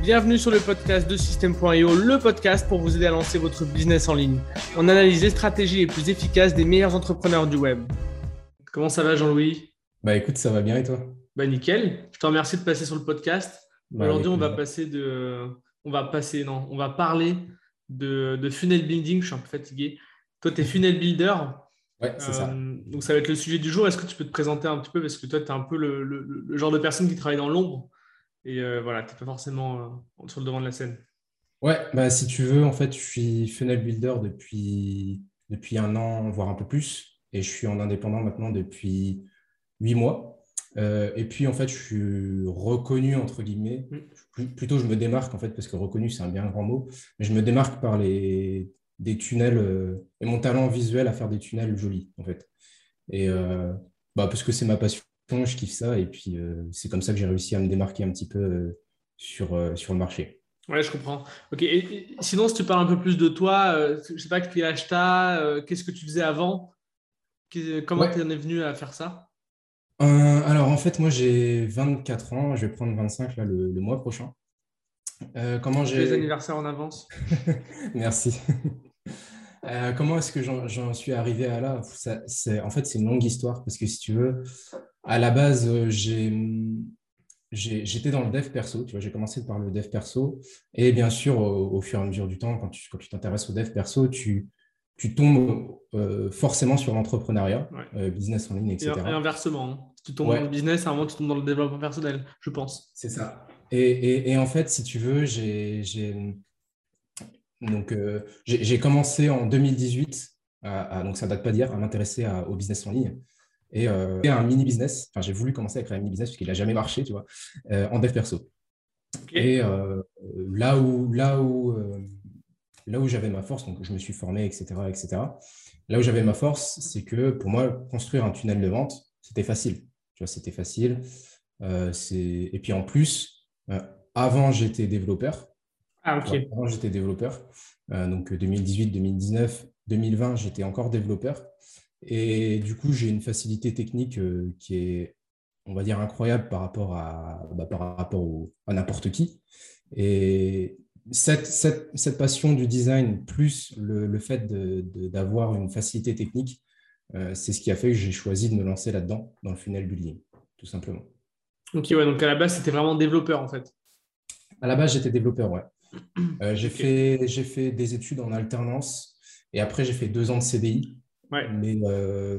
Bienvenue sur le podcast de System.io, le podcast pour vous aider à lancer votre business en ligne. On analyse les stratégies les plus efficaces des meilleurs entrepreneurs du web. Comment ça va Jean-Louis? Bah écoute, ça va bien et toi? Bah nickel. Je te remercie de passer sur le podcast. Bah, Aujourd'hui, on va passer de, on va passer, non, on va parler de, de funnel building. Je suis un peu fatigué. Toi, tu es funnel builder. Ouais, c'est ça. Euh, donc, ça va être le sujet du jour. Est-ce que tu peux te présenter un petit peu? Parce que toi, tu es un peu le, le, genre de personne qui travaille dans l'ombre. Et euh, voilà, tu n'es pas forcément euh, sur le devant de la scène. Ouais, bah, si tu veux, en fait, je suis funnel builder depuis, depuis un an, voire un peu plus. Et je suis en indépendant maintenant depuis huit mois. et puis, en fait, je suis reconnu, entre guillemets, mm. plutôt je me démarque, en fait, parce que reconnu, c'est un bien grand mot, mais je me démarque par les, des tunnels euh, et mon talent visuel à faire des tunnels jolis, en fait. Et euh, bah, parce que c'est ma passion, je kiffe ça. Et puis, euh, c'est comme ça que j'ai réussi à me démarquer un petit peu sur, sur le marché. Ouais, je comprends. Ok. Et, sinon, si tu parles un peu plus de toi, je sais pas quel âge tu as, qu'est-ce que tu faisais avant? Comment tu en es venu à faire ça? Alors, en fait, moi, j'ai 24 ans. Je vais prendre 25 là, le, le mois prochain. comment j'ai. Les anniversaires en avance. Merci. Euh, comment est-ce que j'en suis arrivé à là? C'est, En fait, c'est une longue histoire parce que si tu veux, à la base, euh, j'étais dans le dev perso. Tu vois, j'ai commencé par le dev perso. Et bien sûr, au, fur et à mesure du temps, quand tu t'intéresses au dev perso, tu, tu tombes euh, forcément sur l'entrepreneuriat, business en ligne, etc. Et, inversement, hein. si tu tombes dans le business, à un moment, tu tombes dans le développement personnel, je pense. C'est ça. Et, et, en fait, si tu veux, j'ai donc, euh, j'ai commencé en 2018, à, donc ça date pas d'hier, à m'intéresser au business en ligne et euh, un mini business. Enfin, j'ai voulu commencer à créer un mini business parce qu'il n'a jamais marché, tu vois, euh, en dev perso. Et là où, là où, là où j'avais ma force, donc je me suis formé, etc., etc. Là où j'avais ma force, c'est que pour moi, construire un tunnel de vente, c'était facile. Tu vois, c'était facile. et puis en plus, avant, j'étais développeur. Ah, ok. Avant, j'étais développeur. Euh, donc 2018, 2019, 2020, j'étais encore développeur. Et du coup, j'ai une facilité technique euh, qui est, on va dire, incroyable par rapport à, bah, par rapport à n'importe qui. Et cette, cette, cette, passion du design, plus le, le fait d'avoir une facilité technique, euh, c'est ce qui a fait que j'ai choisi de me lancer là-dedans, dans le funnel building, tout simplement. Ok, ouais, donc à la base, c'était vraiment développeur en fait. À la base, j'étais développeur, ouais. Euh, j'ai fait, fait des études en alternance et après, j'ai fait deux ans de CDI. Mais euh,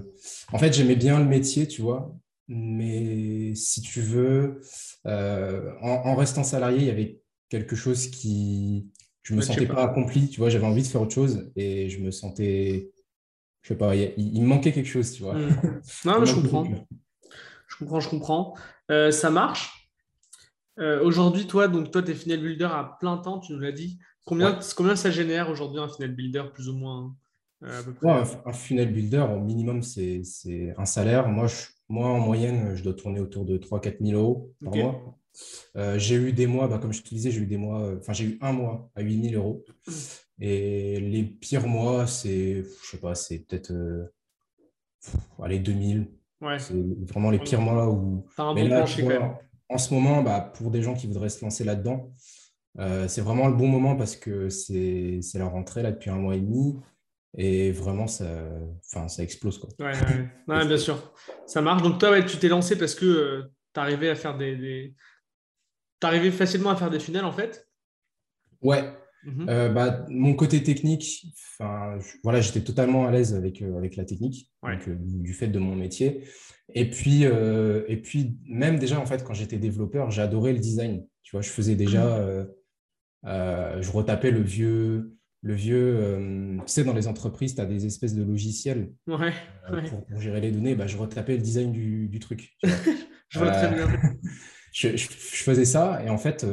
en fait, j'aimais bien le métier, tu vois. Mais si tu veux, euh, en, restant salarié, il y avait quelque chose qui. Je me sentais pas. accompli, tu vois. J'avais envie de faire autre chose et je me sentais. Je sais pas, il, me manquait quelque chose, tu vois. Hmm. Non, mais je comprends. Je comprends, je comprends. ça marche. Euh, aujourd'hui, toi, donc toi, tu es funnel builder à plein temps, tu nous l'as dit. Combien, combien ça génère aujourd'hui un funnel builder, plus ou moins? Euh, un, funnel builder, au minimum, c'est un salaire. Moi, moi, en moyenne, je dois tourner autour de 3-4 000 euros par mois. Euh, j'ai eu des mois, bah, comme je te disais, j'ai eu des mois, enfin, j'ai eu un mois à 8 000 euros. Et les pires mois, c'est, je sais pas, c'est peut-être, allez, 2000. Ouais. C'est vraiment les pires mois où. un bon plancher quand même en ce moment, bah, pour des gens qui voudraient se lancer là-dedans, euh, c'est vraiment le bon moment parce que c'est la rentrée là depuis un mois et demi et vraiment ça, ça explose. Quoi. Ouais, bien sûr. Ça marche. Donc toi, tu t'es lancé parce que euh, tu arrivais à faire des, des... arrivais facilement à faire des funnels en fait? Ouais. Mhm. Euh, bah, mon côté technique, voilà, j'étais totalement à l'aise avec, avec la technique du fait de mon métier. Et puis, euh, et puis, même déjà, en fait, quand j'étais développeur, adoré le design. Tu vois, je faisais déjà, euh, euh, je retapais le vieux, le vieux, tu sais, dans les entreprises, tu as des espèces de logiciels ouais, pour, gérer les données. Bah, je retapais le design du, du truc. je vois très bien. Je, je, faisais ça et en fait,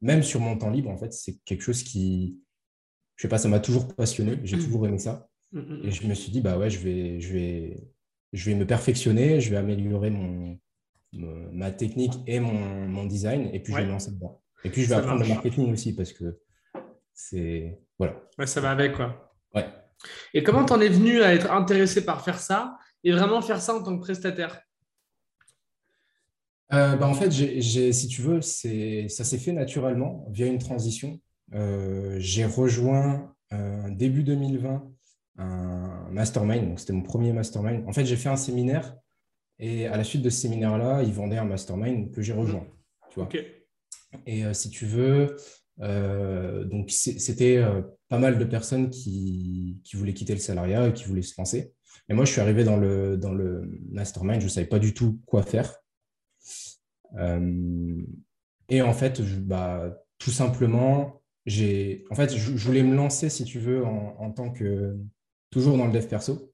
même sur mon temps libre, en fait, c'est quelque chose qui, je sais pas, ça m'a toujours passionné. J'ai mm. toujours aimé ça. Mm, et je me suis dit, bah ouais, je vais, je vais, je vais me perfectionner, je vais améliorer mon, ma technique et mon, mon, design, et puis je vais me lancer dedans. Et puis je vais apprendre le marketing aussi parce que c'est. Voilà. Ouais, ça va avec, quoi. Ouais. Et comment tu en es venu à être intéressé par faire ça et vraiment faire ça en tant que prestataire? Bah, En fait, si tu veux, ça s'est fait naturellement via une transition. j'ai rejoint début 2020 un mastermind, donc c'était mon premier mastermind. En fait, j'ai fait un séminaire et à la suite de ce séminaire-là, ils vendaient un mastermind que j'ai rejoint. Tu vois. Et si tu veux, euh, donc, c'était euh, pas mal de personnes qui, qui, voulaient quitter le salariat et qui voulaient se lancer. Et moi, je suis arrivé dans le, dans le mastermind, je ne savais pas du tout quoi faire. Euh, et en fait, je, bah, tout simplement, j'ai, en fait, je, voulais me lancer, si tu veux, en, en, tant que toujours dans le dev perso.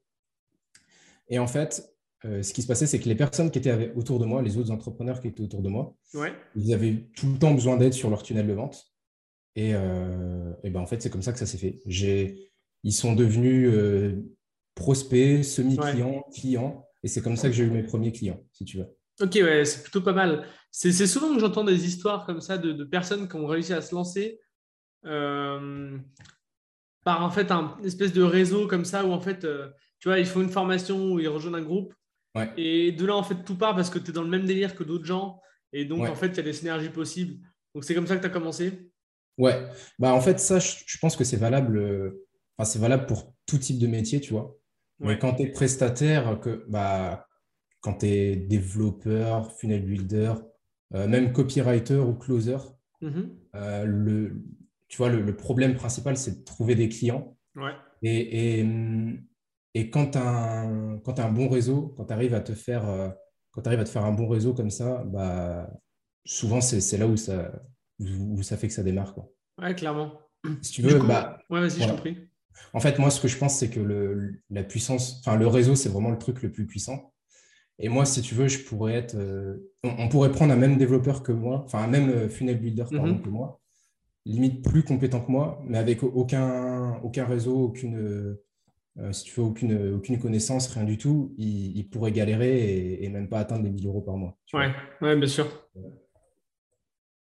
Et en fait, ce qui se passait, c'est que les personnes qui étaient autour de moi, les autres entrepreneurs qui étaient autour de moi, ils avaient tout le temps besoin d'aide sur leur tunnel de vente. Et, euh, ben en fait, c'est comme ça que ça s'est fait. Ils sont devenus euh, prospects, semi-clients, clients. Et c'est comme ça que j'ai eu mes premiers clients, si tu veux. Ok, ouais, c'est plutôt pas mal. C'est souvent que j'entends des histoires comme ça de, personnes qui ont réussi à se lancer euh, par en fait un espèce de réseau comme ça où en fait, tu vois, ils font une formation ou ils rejoignent un groupe. Et de là, en fait, tout part parce que tu es dans le même délire que d'autres gens. Et donc, en fait, il y a des synergies possibles. Donc, c'est comme ça que tu as commencé Ouais, bah en fait, ça, je, pense que c'est valable, euh, enfin, c'est valable pour tout type de métier, tu vois. Mais quand tu es prestataire, que, bah, quand tu es développeur, funnel builder, euh, même copywriter ou closer, mm-hmm. euh, le, tu vois, le, problème principal, c'est de trouver des clients. Ouais. Et, et, et quand tu as, un bon réseau, quand tu arrives à te faire quand tu arrives à te faire un bon réseau comme ça, bah, souvent c'est là où ça, où, ça fait que ça démarre. Quoi. Ouais, clairement. Si tu veux, bah, ouais, vas-y, je t'en prie. En fait, moi, ce que je pense, c'est que le, la puissance, enfin, le réseau, c'est vraiment le truc le plus puissant. Et moi, si tu veux, je pourrais être. Euh, on, pourrait prendre un même développeur que moi, enfin, un même euh, funnel builder mm-hmm. que moi, limite plus compétent que moi, mais avec aucun, aucun réseau, aucune. Euh, si tu veux, aucune, aucune connaissance, rien du tout, il, pourrait galérer et, même pas atteindre les 1000 euros par mois. Ouais, ouais, bien sûr.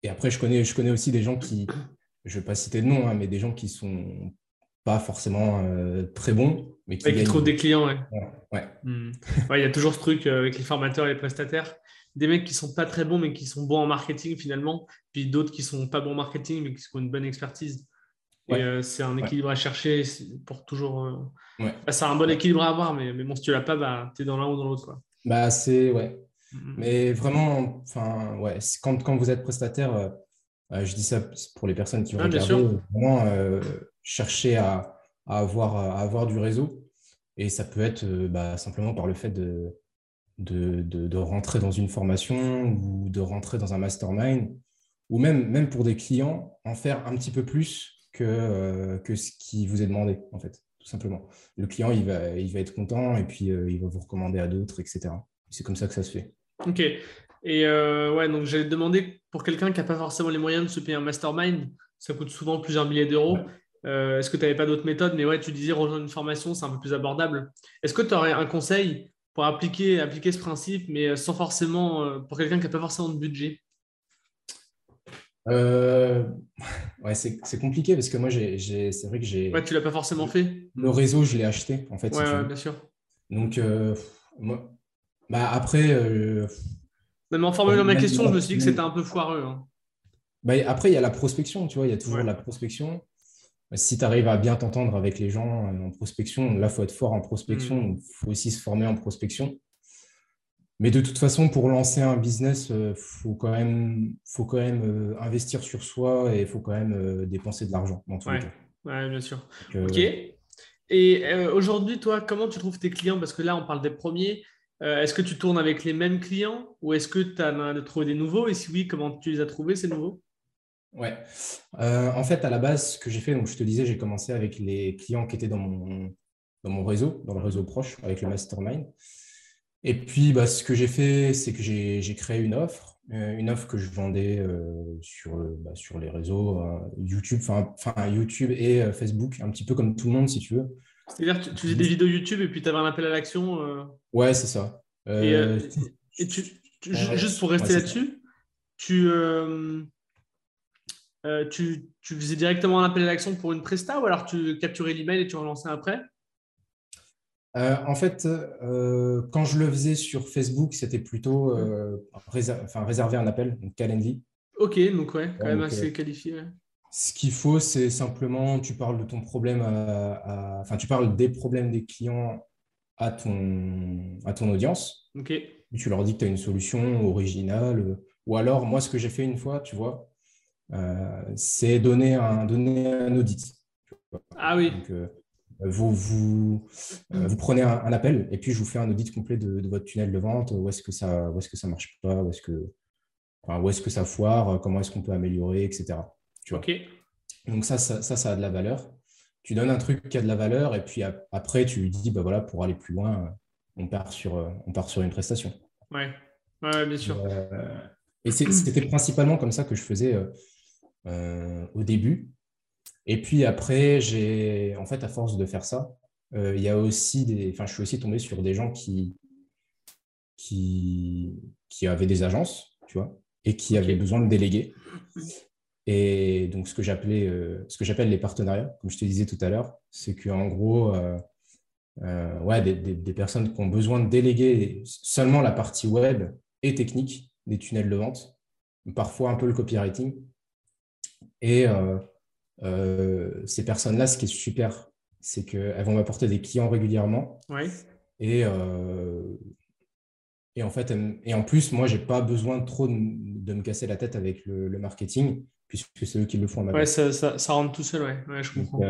Et après, je connais, je connais aussi des gens qui, je ne vais pas citer de nom, hein, mais des gens qui sont pas forcément euh, très bons. Mais qui, trouvent des clients. Ouais. Hmm. Ouais. Il y a toujours ce truc euh, avec les formateurs et les prestataires. Des mecs qui sont pas très bons, mais qui sont bons en marketing finalement. Puis d'autres qui sont pas bons en marketing, mais qui ont une bonne expertise. Et euh, c'est un équilibre à chercher pour toujours. c'est un bon équilibre à avoir, mais, mais bon, si tu l'as pas, bah, tu es dans l'un ou dans l'autre. Bah, c'est ouais. Mm-hmm. Mais vraiment, enfin, ouais, quand, quand, vous êtes prestataire, euh, euh, je dis ça pour les personnes qui vont ah, regarder, vraiment euh, chercher à, à, avoir, à avoir du réseau. Et ça peut être bah, simplement par le fait de, de, de, rentrer dans une formation ou de rentrer dans un mastermind, ou même, même pour des clients, en faire un petit peu plus que, que ce qui vous est demandé, en fait, tout simplement. Le client, il va, il va être content et puis il va vous recommander à d'autres, etc. C'est comme ça que ça se fait. Ok. Et euh, ouais, donc j'ai demandé pour quelqu'un qui n'a pas forcément les moyens de se payer un mastermind, ça coûte souvent plusieurs milliers d'euros. Euh, est-ce que tu n'avais pas d'autres méthodes? Mais ouais, tu disais rejoindre une formation, c'est un peu plus abordable. Est-ce que tu aurais un conseil pour appliquer, appliquer ce principe, mais sans forcément, euh, pour quelqu'un qui n'a pas forcément de budget? Ouais, c'est compliqué parce que moi, c'est vrai que j'ai. Ouais, tu l'as pas forcément fait? Le réseau, je l'ai acheté en fait. Ouais, bien sûr. Donc, moi, bah après. Euh, Même en formulant ma question, je me suis dit que c'était un peu foireux. Hein. Bah, après, il y a la prospection, tu vois, il y a toujours la prospection. Si tu arrives à bien t'entendre avec les gens euh, en prospection, là, il faut être fort en prospection, il mm. faut aussi se former en prospection. Mais de toute façon, pour lancer un business, il euh, faut quand même, faut quand même investir sur soi et il faut quand même dépenser de l'argent. Oui, ouais, bien sûr. ok. Et aujourd'hui, toi, comment tu trouves tes clients? Parce que là, on parle des premiers. Euh, est-ce que tu tournes avec les mêmes clients ou est-ce que tu as trouvé des nouveaux? Et si oui, comment tu les as trouvés, ces nouveaux? Ouais. Euh, en fait, à la base, ce que j'ai fait, je te disais, j'ai commencé avec les clients qui étaient dans mon, réseau, dans le réseau proche, avec le mastermind. Et puis, bah, ce que j'ai fait, c'est que j'ai créé une offre, euh, une offre que je vendais sur, bah, sur les réseaux YouTube, enfin YouTube et Facebook, un petit peu comme tout le monde, si tu veux. C'est-à-dire que tu, faisais des vidéos YouTube et puis tu avais un appel à l'action euh... Ouais, c'est ça. Et, euh, euh, juste pour rester là-dessus, tu, euh, tu, tu, faisais directement un appel à l'action pour une presta ou alors tu capturais l'email et tu relançais après? En fait, quand je le faisais sur Facebook, c'était plutôt enfin, réserver un appel, donc Calendly. Ok, donc ouais, quand même assez qualifié. Ce qu'il faut, c'est simplement, tu parles de ton problème, enfin, tu parles des problèmes des clients à ton, à ton audience. Ok. Tu leur dis que tu as une solution originale. Ou alors, moi, ce que j'ai fait une fois, tu vois, euh, c'est donner un, donner un audit. Ah oui. Euh, vous, vous, euh, vous prenez un, appel et puis je vous fais un audit complet de, votre tunnel de vente. Où est-ce que ça ne est-ce que ça marche pas? Où est-ce que, où est-ce que ça foire? Comment est-ce qu'on peut améliorer, etc. Tu vois. Donc ça, ça, ça, a de la valeur. Tu donnes un truc qui a de la valeur et puis après, tu dis, bah voilà, pour aller plus loin, on part sur, on part sur une prestation. Ouais, ouais bien sûr. et c'était principalement comme ça que je faisais euh, au début. Et puis après, j'ai, en fait, à force de faire ça, euh, il y a aussi des, enfin, je suis aussi tombé sur des gens qui, qui, qui avaient des agences, tu vois, et qui avaient besoin de déléguer. Et donc, ce que j'appelais, euh, ce que j'appelle les partenariats, comme je te disais tout à l'heure, c'est qu'en gros, ouais, des, des, personnes qui ont besoin de déléguer seulement la partie web et technique des tunnels de vente, parfois un peu le copywriting, et euh, euh, ces personnes-là, ce qui est super, c'est qu'elles vont m'apporter des clients régulièrement. Et, euh, et en fait, et en plus, moi, je n'ai pas besoin trop de, me casser la tête avec le, marketing, puisque c'est eux qui le font à ma Ouais, ça, ça, rentre tout seul, ouais, je comprends.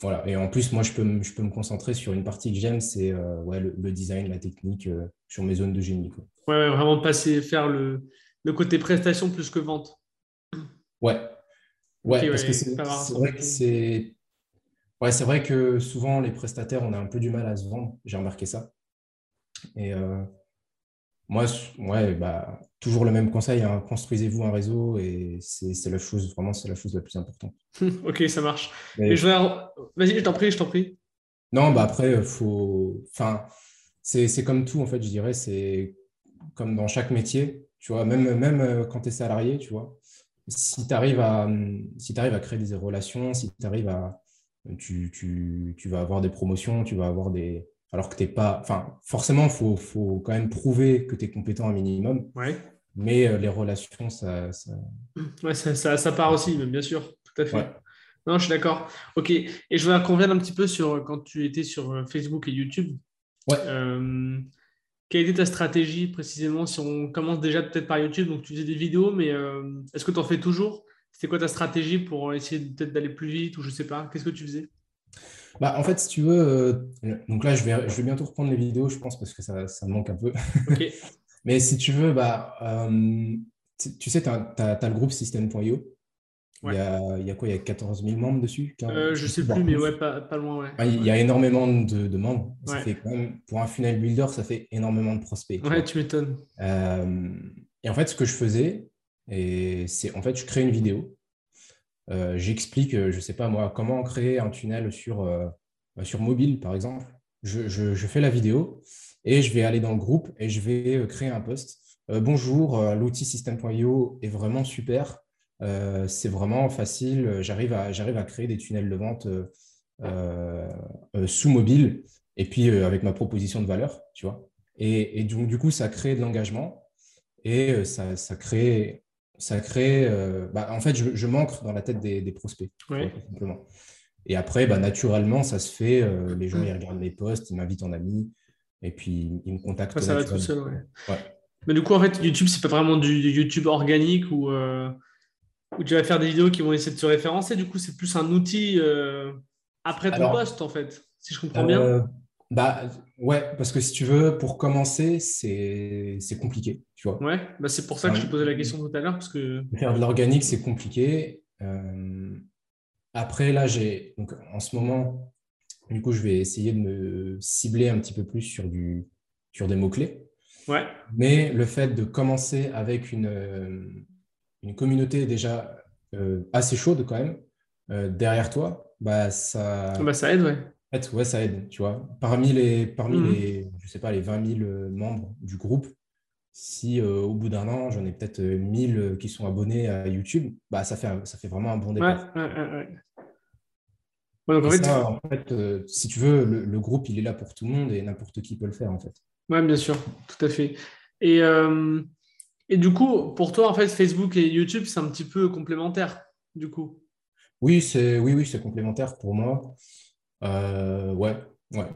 voilà. Et en plus, moi, je peux, je peux me concentrer sur une partie que j'aime, c'est ouais, le, design, la technique, sur mes zones de génie. Quoi. Ouais, vraiment passer, faire le, le côté prestation plus que vente. Ouais. Ouais, parce que c'est vrai que c'est. Ouais, c'est vrai que souvent, les prestataires, on a un peu du mal à se vendre. J'ai remarqué ça. Et euh, moi, ouais, bah, toujours le même conseil, hein, construisez-vous un réseau et c'est la chose, vraiment, c'est la chose la plus importante. ok, ça marche. je Vas-y, je t'en prie, je t'en prie. Non, bah après, faut. Enfin, c'est comme tout, en fait, je dirais. C'est comme dans chaque métier. Tu vois, même, même euh, quand tu es salarié, tu vois si tu arrives, à, si arrives à créer des relations, si tu arrives à. Tu, tu, tu, vas avoir des promotions, tu vas avoir des. Alors que tu n'es pas. Enfin, forcément, il faut, faut, quand même prouver que tu es compétent un minimum. Ouais. Mais euh, les relations, ça. Ça... Ouais, ça, ça, ça, part aussi, bien sûr, tout à fait. Non, je suis d'accord. Ok. Et je voudrais qu'on revienne un petit peu sur quand tu étais sur euh, Facebook et YouTube. Ouais. Euh, quelle était ta stratégie précisément Si on commence déjà peut-être par YouTube, donc tu faisais des vidéos, mais euh, est-ce que tu en fais toujours? C'était quoi ta stratégie pour essayer peut-être d'aller plus vite ou je sais pas? Qu'est-ce que tu faisais? Bah, en fait, si tu veux, euh, donc là, je vais, je vais bientôt reprendre les vidéos, je pense, parce que ça, ça me manque un peu. mais si tu veux, bah, euh, tu sais, tu as, as, le groupe System.io. Il, y a, il, y a, quoi? Il y a 14 000 membres dessus? Euh, Je ne sais plus, mais ouais, pas, pas loin. Ouais. Ah, il y a énormément de, de membres. Ça fait quand même, pour un funnel builder, ça fait énormément de prospects. Ouais, tu m'étonnes. Euh, et en fait, ce que je faisais, c'est en fait, je crée une vidéo. Euh, j'explique, je ne sais pas moi, comment créer un tunnel sur, sur mobile, par exemple. Je, je, fais la vidéo et je vais aller dans le groupe et je vais créer un post. bonjour, l'outil System.io est vraiment super. Euh, c'est vraiment facile. J'arrive à, à créer des tunnels de vente euh, euh, sous mobile et puis avec ma proposition de valeur, tu vois. Et, donc, du coup, ça crée de l'engagement et ça, ça crée, ça crée bah, en fait, je, manque dans la tête des, prospects, simplement. Et après, bah, naturellement, ça se fait. les gens, ils regardent mes posts, ils m'invitent en ami, et puis ils me contactent. ça va tout seul, ouais. Mais du coup, en fait, YouTube, c'est pas vraiment du, YouTube organique ou où tu vas faire des vidéos qui vont essayer de se référencer. Du coup, c'est plus un outil euh, après ton poste, en fait, si je comprends bien. Bah ouais, parce que si tu veux, pour commencer, c'est compliqué, tu vois. Ouais, bah c'est pour ça que je te posais la question tout à l'heure, parce que faire de l'organique, c'est compliqué. Euh, après, là, j'ai donc en ce moment, du coup, je vais essayer de me cibler un petit peu plus sur du sur des mots clés. Ouais. Mais le fait de commencer avec une une communauté déjà euh, assez chaude quand même euh, derrière toi, bah ça. Ah bah ça aide, ouais. Ouais, ça aide, tu vois. Parmi les, parmi mhm. les, je sais pas, les 20 000 membres du groupe, si euh, au bout d'un an, j'en ai peut-être 1000 qui sont abonnés à YouTube, bah ça fait, ça fait vraiment un bon départ. Ouais, ouais, ouais, donc, en fait, ça, en fait euh, si tu veux, le, groupe, il est là pour tout le monde et n'importe qui peut le faire, en fait. Oui, bien sûr, tout à fait. Et, euh, et du coup, pour toi, en fait, Facebook et YouTube, c'est un petit peu complémentaire, du coup? Oui, c'est oui, oui, c'est complémentaire pour moi. Euh, ouais, ouais.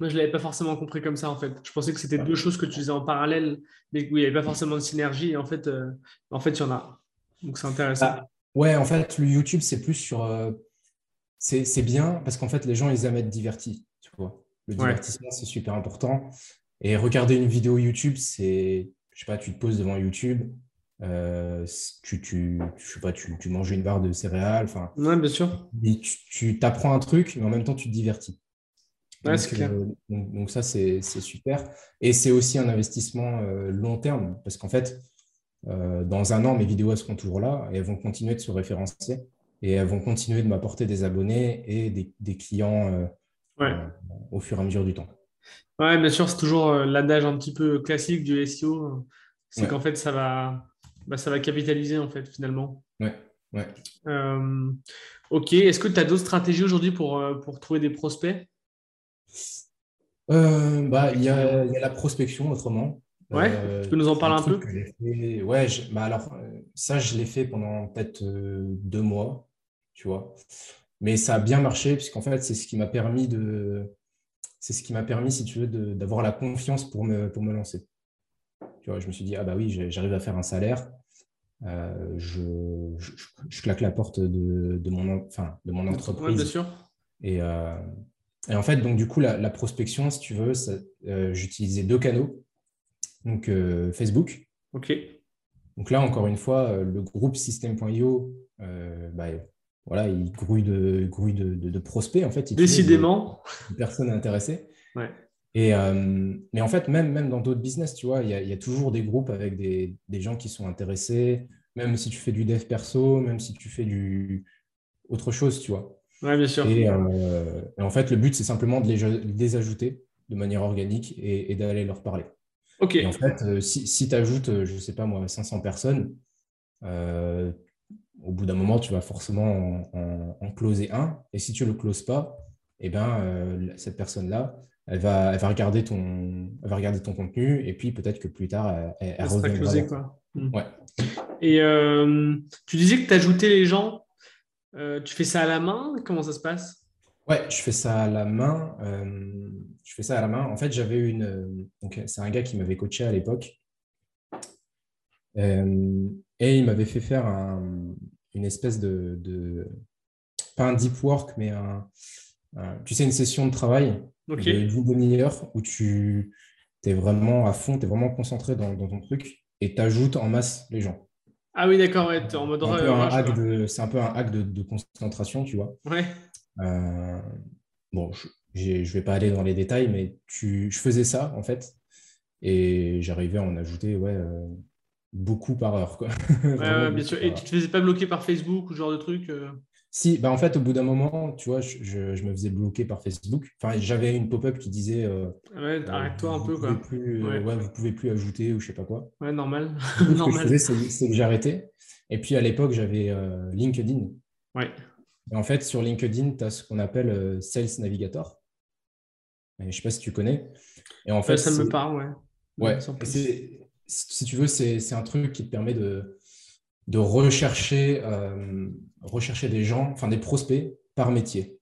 Moi, je ne l'avais pas forcément compris comme ça, en fait. Je pensais que c'était deux choses que tu faisais en parallèle, mais où il n'y avait pas forcément de synergie. Et en fait, en fait, il y en a. Donc, c'est intéressant. Bah, ouais, en fait, le YouTube, c'est plus sur c'est bien parce qu'en fait, les gens, ils aiment être divertis. Tu vois. Le divertissement, c'est super important. Et regarder une vidéo YouTube, c'est, je sais pas, tu te poses devant YouTube, euh, tu, tu, je sais pas, tu, tu, manges une barre de céréales. Enfin, ouais, bien sûr. tu t'apprends un truc, mais en même temps, tu te divertis. Ouais, donc, clair. Euh, donc, ça, c'est super. Et c'est aussi un investissement euh, long terme parce qu'en fait, dans un an, mes vidéos elles seront toujours là et elles vont continuer de se référencer et elles vont continuer de m'apporter des abonnés et des, clients euh, euh, au fur et à mesure du temps. Ouais, bien sûr, c'est toujours l'adage un petit peu classique du SEO. C'est qu'en fait, ça va, bah, ça va capitaliser en fait finalement. Ouais. Ouais. ok. Est-ce que tu as d'autres stratégies aujourd'hui pour, pour trouver des prospects? Bah, Il y, a, y a la prospection autrement. Ouais, tu peux nous en parler un, peu? Ouais, bah alors ça, je l'ai fait pendant peut-être deux mois tu vois. Mais ça a bien marché, puisqu'en fait, c'est ce qui m'a permis de. C'est ce qui m'a permis, si tu veux, d'avoir la confiance pour me, pour me lancer. Tu vois, je me suis dit, ah bah oui, j'arrive à faire un salaire. Euh, je, je, claque la porte de, de mon, enfin, de mon entreprise. bien sûr. Et, euh, et, en fait, donc du coup, la, prospection, si tu veux, euh, j'utilisais deux canaux. Donc Facebook. OK. Donc là, encore une fois, le groupe System.io, bah, voilà, il grouille de, grouille de, de, prospects, en fait. Décidément. De, personnes intéressées. Ouais. Et, euh, mais en fait, même, même dans d'autres business, tu vois, il y, a, il y, a, toujours des groupes avec des, des, gens qui sont intéressés, même si tu fais du dev perso, même si tu fais du autre chose, tu vois. Ouais, bien sûr. Et, euh, en fait, le but, c'est simplement de les, les, ajouter de manière organique et, et d'aller leur parler. OK. Et en fait, euh, si, si tu ajoutes, je ne sais pas moi, 500 personnes, au bout d'un moment, tu vas forcément en, closer un. Et si tu ne le closes pas, eh ben, cette personne-là, elle va, elle, va regarder ton, va regarder ton contenu et puis peut-être que plus tard, elle, elle, reviendra. quoi. Hmm. Ouais. Et euh, tu disais que tu ajoutais les gens. Euh, tu fais ça à la main? Comment ça se passe? Ouais, je fais ça à la main. je fais ça à la main. En fait, j'avais une. C'est un gars qui m'avait coaché à l'époque. et il m'avait fait faire un, une espèce de, pas un deep work, mais un, tu sais, une session de travail okay. d'une demi-heure où tu es vraiment à fond, tu es vraiment concentré dans, ton truc et tu ajoutes en masse les gens. Ah oui, d'accord, ouais, en mode C'est un peu un hack de, concentration, tu vois. Ouais. Euh, bon, je ne vais pas aller dans les détails, mais tu, je faisais ça, en fait, et j'arrivais à en ajouter ouais, euh, beaucoup par heure. Quoi. Ouais, bien sûr. Et tu te faisais pas bloquer par Facebook ou ce genre de truc euh Si, bah en fait, au bout d'un moment, tu vois, je, je, me faisais bloquer par Facebook. Enfin, j'avais une pop-up qui disait euh, Ouais, arrête-toi un peu, quoi. Plus, euh, ouais. vous pouvez plus ajouter ou je sais pas quoi. Ouais, normal. normal. Ce que je faisais, c'est que j'arrêtais. Et puis à l'époque, j'avais LinkedIn. Ouais. Et en fait, sur LinkedIn, tu as ce qu'on appelle Sales Navigator. je ne sais pas si tu connais. Et en fait, ça me parle, ouais. Ouais, c'est si tu veux, c'est un truc qui te permet de, de rechercher, euh, rechercher des gens, enfin des prospects par métier.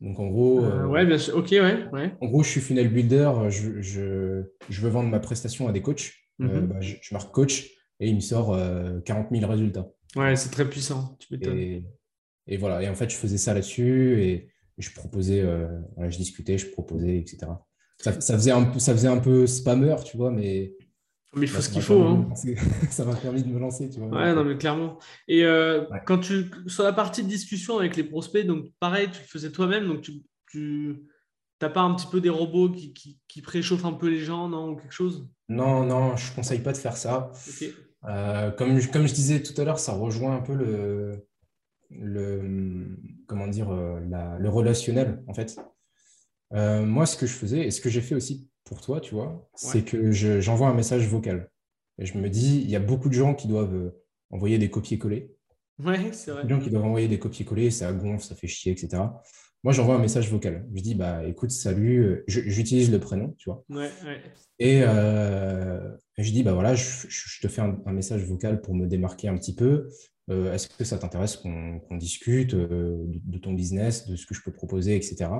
Donc en gros, euh, ouais, bien sûr. ok, ouais, En gros, je suis funnel builder, je, je, je veux vendre ma prestation à des coachs. Euh, mhm. bah, je, marque coach et il me sort 40 000 résultats. Ouais, c'est très puissant. Tu et, et, voilà. Et en fait, je faisais ça là-dessus et je proposais, je discutais, je proposais, etc. Ça, ça, faisait un, ça faisait un peu spammer, tu vois, mais mais il faut bah, ce qu'il faut. Hein. Ça m'a permis de me lancer, tu vois. Ouais, non, mais clairement. Et euh, quand tu, sur la partie de discussion avec les prospects, donc pareil, tu le faisais toi-même, donc tu, tu n'as pas un petit peu des robots qui, qui, préchauffent un peu les gens, non, ou quelque chose? Non, non, je ne conseille pas de faire ça. Euh, comme, comme je disais tout à l'heure, ça rejoint un peu le, le comment dire, euh, le relationnel, en fait. moi, ce que je faisais, et ce que j'ai fait aussi pour toi, tu vois, c'est que j'envoie un message vocal. Et je me dis, il y a beaucoup de gens qui doivent euh, envoyer des copier-coller. Ouais, c'est vrai. Les gens qui doivent envoyer des copier-coller, ça gonfle, ça fait chier, etc. Moi, j'envoie un message vocal. Je dis, bah, écoute, salut, euh, j'utilise le prénom, tu vois. Ouais, ouais. Et euh, je dis, bah voilà, je, te fais un, message vocal pour me démarquer un petit peu. Euh, est-ce que ça t'intéresse qu'on discute de, ton business, de ce que je peux proposer, etc.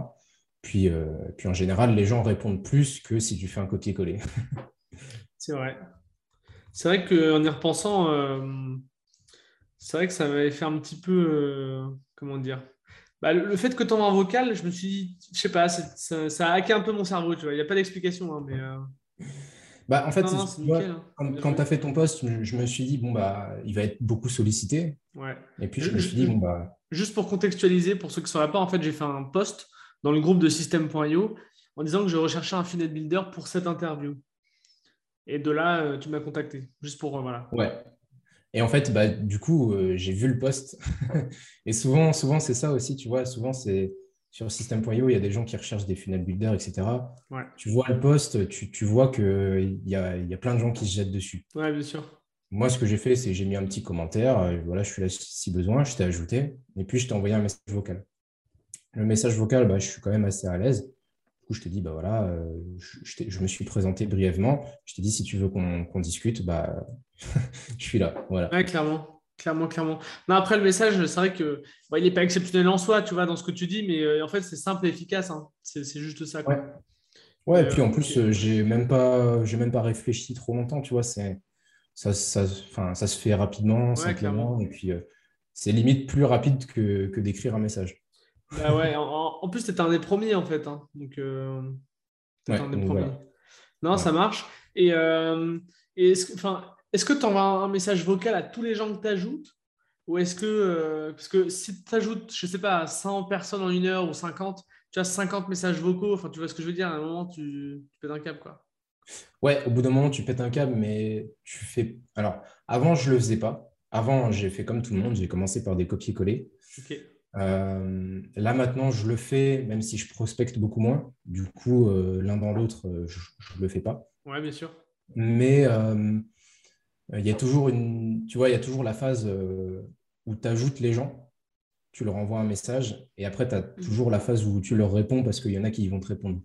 Puis, puis en général, les gens répondent plus que si tu fais un copier-coller. c'est vrai. C'est vrai qu'en y repensant, c'est vrai que ça m'avait fait un petit peu, comment dire, bah, le, fait que tu envoies un vocal, je me suis dit, je sais pas, ça, a hacké un peu mon cerveau, tu vois. Il n'y a pas d'explication, hein, mais. Euh, bah, en fait, hein. quand, tu as fait ton poste, je, me suis dit, bon, bah, il va être beaucoup sollicité. Ouais. Et puis, je, me suis dit, bon, bah. Juste pour contextualiser, pour ceux qui ne sauraient pas, en fait, j'ai fait un post dans le groupe de System.io en disant que je recherchais un funnel builder pour cette interview. Et de là, euh, tu m'as contacté, juste pour. Euh, voilà. Ouais. Et en fait, bah, du coup, euh, j'ai vu le poste. et souvent, souvent c'est ça aussi, tu vois. Souvent, c'est sur System.io, il y a des gens qui recherchent des funnel builders, etc. Tu vois le poste, tu, tu vois qu'il y a, y a plein de gens qui se jettent dessus. Ouais, bien sûr. Moi, ce que j'ai fait, c'est j'ai mis un petit commentaire. Euh, voilà, je suis là si besoin, je t'ai ajouté. Et puis, je t'ai envoyé un message vocal. Le message vocal, bah, je suis quand même assez à l'aise. Du coup, je t'ai dit, bah voilà, euh, je, me suis présenté brièvement. Je t'ai dit, si tu veux qu'on discute, bah, je suis là. Voilà. Ouais, clairement. Clairement, clairement. Non, après, le message, c'est vrai que il n'est pas exceptionnel en soi, tu vois, dans ce que tu dis, mais euh, en fait, c'est simple et efficace. Hein. C'est juste ça. Quoi. Ouais. et puis en euh, plus, j'ai même pas, j'ai même pas réfléchi trop longtemps, tu vois. C'est ça, ça, ça se fait rapidement, simplement, et puis euh, c'est limite plus rapide que, que d'écrire un message. Bah ouais, en, plus, tu étais un des premiers, en fait. Hein. Donc, tu un des premiers. Non, ça marche. Et, et enfin, est-ce que tu envoies un message vocal à tous les gens que tu ajoutes Ou est-ce que, euh, parce que si tu ajoutes, je ne sais pas, 100 personnes en une heure ou 50, tu as 50 messages vocaux, enfin, tu vois ce que je veux dire, à un moment, tu, pètes un câble, quoi. Ouais, au bout d'un moment, tu pètes un câble, mais tu fais. Alors, avant, je ne le faisais pas. Avant, j'ai fait comme tout le monde, j'ai commencé par des copier-coller. Euh, là, maintenant, je le fais, même si je prospecte beaucoup moins. Du coup, euh, l'un dans l'autre, je ne le fais pas. Ouais, bien sûr. Mais euh, il y a toujours une, tu vois, il y a toujours la phase euh, où tu ajoutes les gens, tu leur envoies un message, et après, tu as mm. toujours la phase où tu leur réponds parce qu'il y en a qui vont te répondre.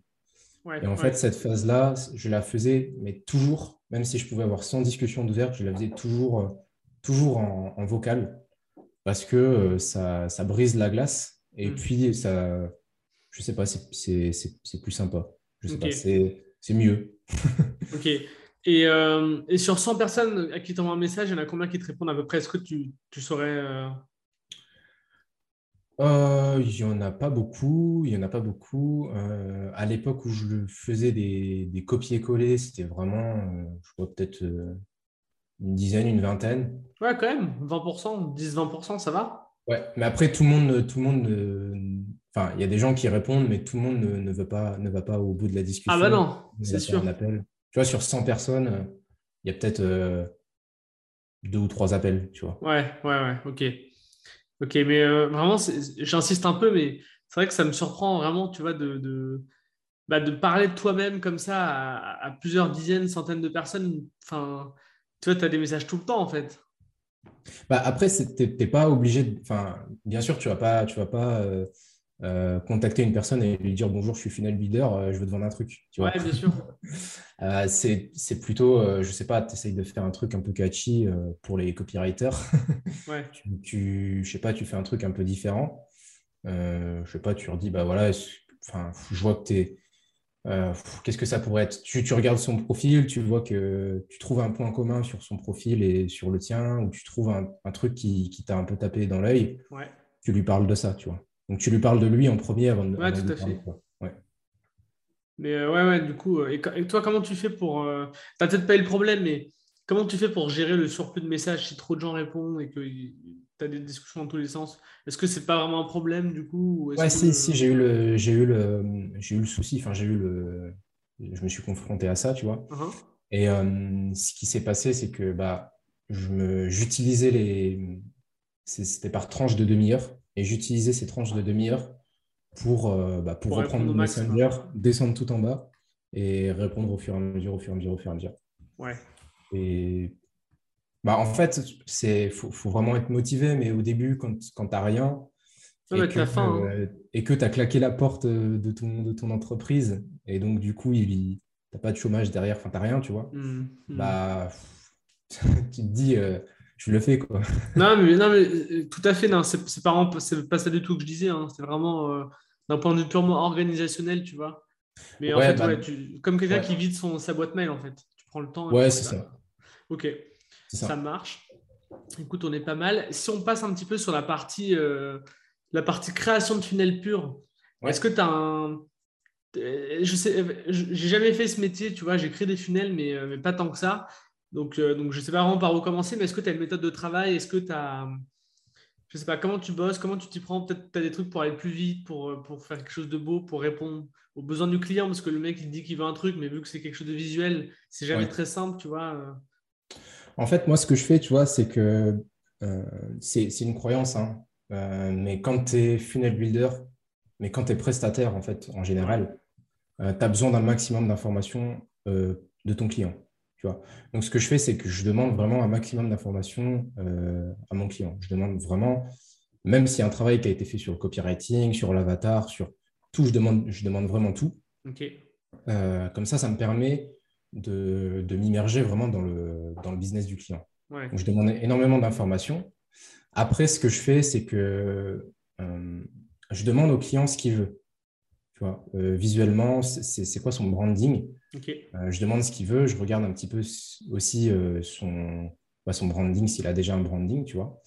et en fait, cette phase-là, je la faisais, mais toujours, même si je pouvais avoir 100 discussions ouvertes, je la faisais toujours, euh, toujours en, vocal parce que ça, ça, brise la glace et mm. puis ça, je sais pas, c'est plus sympa. Je sais pas, c'est mieux. ok. Et, euh, et, sur 100 personnes à qui tu envoies un message, il y en a combien qui te répondent à peu près? Est-ce que tu, tu saurais euh... Euh, Il n'y en a pas beaucoup. Il y en a pas beaucoup. Euh, à l'époque où je faisais des, des copier-coller, c'était vraiment, je crois, peut-être une dizaine, une vingtaine. Ouais, quand même. 20%, 10-20%, ça va Ouais, mais après, tout le monde, tout le monde enfin, il y a des gens qui répondent, mais tout le monde ne, ne, veut pas, ne va pas au bout de la discussion. Ah bah non, c'est sûr. Un appel tu vois, sur 100 personnes, il y a peut-être euh, deux ou trois appels, tu vois. Ouais, ouais, ouais, ok. Ok, mais euh, vraiment, j'insiste un peu, mais c'est vrai que ça me surprend vraiment, tu vois, de, de, bah, de parler de toi-même comme ça à, plusieurs dizaines, centaines de personnes. Enfin, tu vois, tu as des messages tout le temps, en fait. Bah, après, tu n'es pas obligé de. Enfin, bien sûr, tu ne vas pas. Tu vas pas euh, contacter une personne et lui dire bonjour, je suis final leader, euh, je veux te vendre un truc. Tu vois bien sûr. Euh, c'est plutôt, je sais pas, tu essayes de faire un truc un peu catchy pour les copywriters. ouais. tu, je sais pas, tu fais un truc un peu différent. je sais pas, tu leur dis, bah voilà, enfin, je vois que tu es. Qu'est-ce que ça pourrait être? Tu, tu, regardes son profil, tu vois que tu trouves un point commun sur son profil et sur le tien, ou tu trouves un, un truc qui, qui t'a un peu tapé dans l'œil. Ouais. Tu lui parles de ça, tu vois. Donc tu lui parles de lui en premier avant de. Ouais, tout à fait. Mais euh, ouais, ouais, du coup, euh, et, toi, comment tu fais pour. Euh, tu n'as peut-être pas eu le problème, mais comment tu fais pour gérer le surplus de messages si trop de gens répondent et que as des discussions dans tous les sens Est-ce que c'est pas vraiment un problème du coup Ouais, si, si, j'ai eu, le, j'ai eu, le, j'ai eu le souci, enfin, j'ai eu le. Je me suis confronté à ça, tu vois. Uh-huh. Et ce qui s'est passé, c'est que bah, je me, j'utilisais les. C'était par tranche de demi-heure et j'utilisais ces tranches de demi-heure pour, euh, bah, pour, reprendre mon Messenger, descendre tout en bas et répondre au fur et à mesure, au fur et à mesure, au fur et à mesure. Ouais. Et Bah, en fait, il faut, faut, vraiment être motivé, mais au début, quand, quand tu n'as rien, et, que, fin, hein. et que tu as claqué la porte de ton, de ton entreprise, et donc du coup, tu n'as pas de chômage derrière, enfin, tu n'as rien, tu vois, mmh, mmh. bah, tu te dis, euh, je le fais, quoi. non, mais, non, mais euh, tout à fait, non, c'est pas, pas ça du tout que je disais, hein. c'est vraiment euh, d'un point de vue purement organisationnel, tu vois. Mais en fait, bah, comme quelqu'un qui vide son, sa boîte mail, en fait, tu prends le temps. Ouais, c'est ça. Ok ça. marche. Écoute, on est pas mal. Si on passe un petit peu sur la partie, euh, la partie création de funnel pur, est-ce que tu as un. Euh, je sais, j'ai jamais fait ce métier, tu vois, j'ai créé des funnels, mais, euh, mais, pas tant que ça. Donc, donc je ne sais pas vraiment par où commencer, mais est-ce que tu as une méthode de travail? Est-ce que tu as. Je sais pas, comment tu bosses? Comment tu t'y prends? Peut-être tu as des trucs pour aller plus vite, pour, pour faire quelque chose de beau, pour répondre aux besoins du client, parce que le mec, il dit qu'il veut un truc, mais vu que c'est quelque chose de visuel, c'est jamais très simple, tu vois. En fait, moi, ce que je fais, tu vois, c'est que euh, c'est une croyance, hein, euh, mais quand tu es funnel builder, mais quand tu es prestataire, en fait, en général, euh, tu as besoin d'un maximum d'informations de ton client. Tu vois. Donc, ce que je fais, c'est que je demande vraiment un maximum d'informations à mon client. Je demande vraiment, même s'il y a un travail qui a été fait sur le copywriting, sur l'avatar, sur tout, je demande, je demande vraiment tout. comme ça, ça me permet de, de m'immerger vraiment dans le, dans le business du client. Donc, je demande énormément d'informations. Après, ce que je fais, c'est que euh, je demande au client ce qu'il veut. Tu vois, euh, visuellement, c'est quoi son branding? Euh, Je demande ce qu'il veut. Je regarde un petit peu aussi son, bah, son branding, s'il a déjà un branding, tu vois.